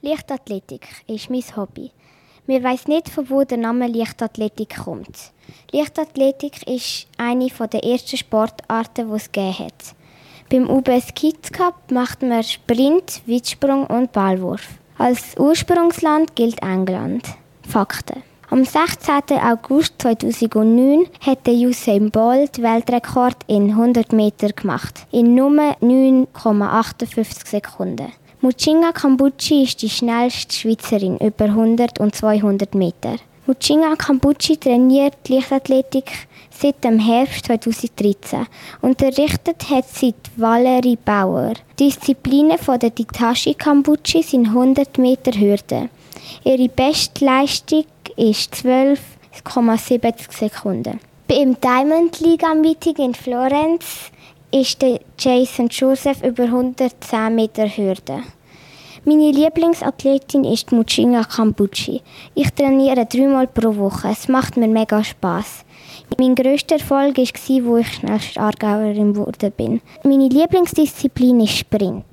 Leichtathletik ist mein Hobby. Wir weiß nicht, von wo der Name Leichtathletik kommt. Leichtathletik ist eine der ersten Sportarten, die es gegeben hat. Beim UBS Kids Cup macht man Sprint, Weitsprung und Ballwurf. Als Ursprungsland gilt England. Fakten. Am 16. August 2009 hat der Usain Bolt den Weltrekord in 100 Meter gemacht. In nur 9,58 Sekunden. Muchinga Kambuchi ist die schnellste Schweizerin über 100 und 200 Meter. Muchinga Kambuchi trainiert Leichtathletik seit dem Herbst 2013. Unterrichtet hat sie Valerie Bauer. Disziplinen von der Ditashi Kambuchi sind 100 Meter Hürde. Ihre Bestleistung ist 12,70 Sekunden. Beim Diamond Liga Meeting in Florenz ist der Jason Joseph über 110 Meter Hürde. Meine Lieblingsathletin ist Muchinga Kambuchi. Ich trainiere dreimal pro Woche. Es macht mir mega Spaß. Mein grösster Erfolg war, wo ich schnellste Aargauerin wurde. Meine Lieblingsdisziplin ist Sprint.